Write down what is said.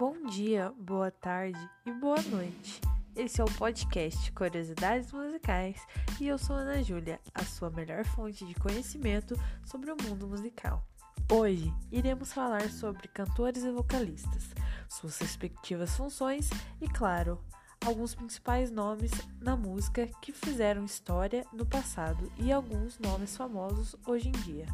Bom dia, boa tarde e boa noite. Esse é o podcast Curiosidades Musicais e eu sou Ana Júlia, a sua melhor fonte de conhecimento sobre o mundo musical. Hoje iremos falar sobre cantores e vocalistas, suas respectivas funções e, claro, alguns principais nomes na música que fizeram história no passado e alguns nomes famosos hoje em dia.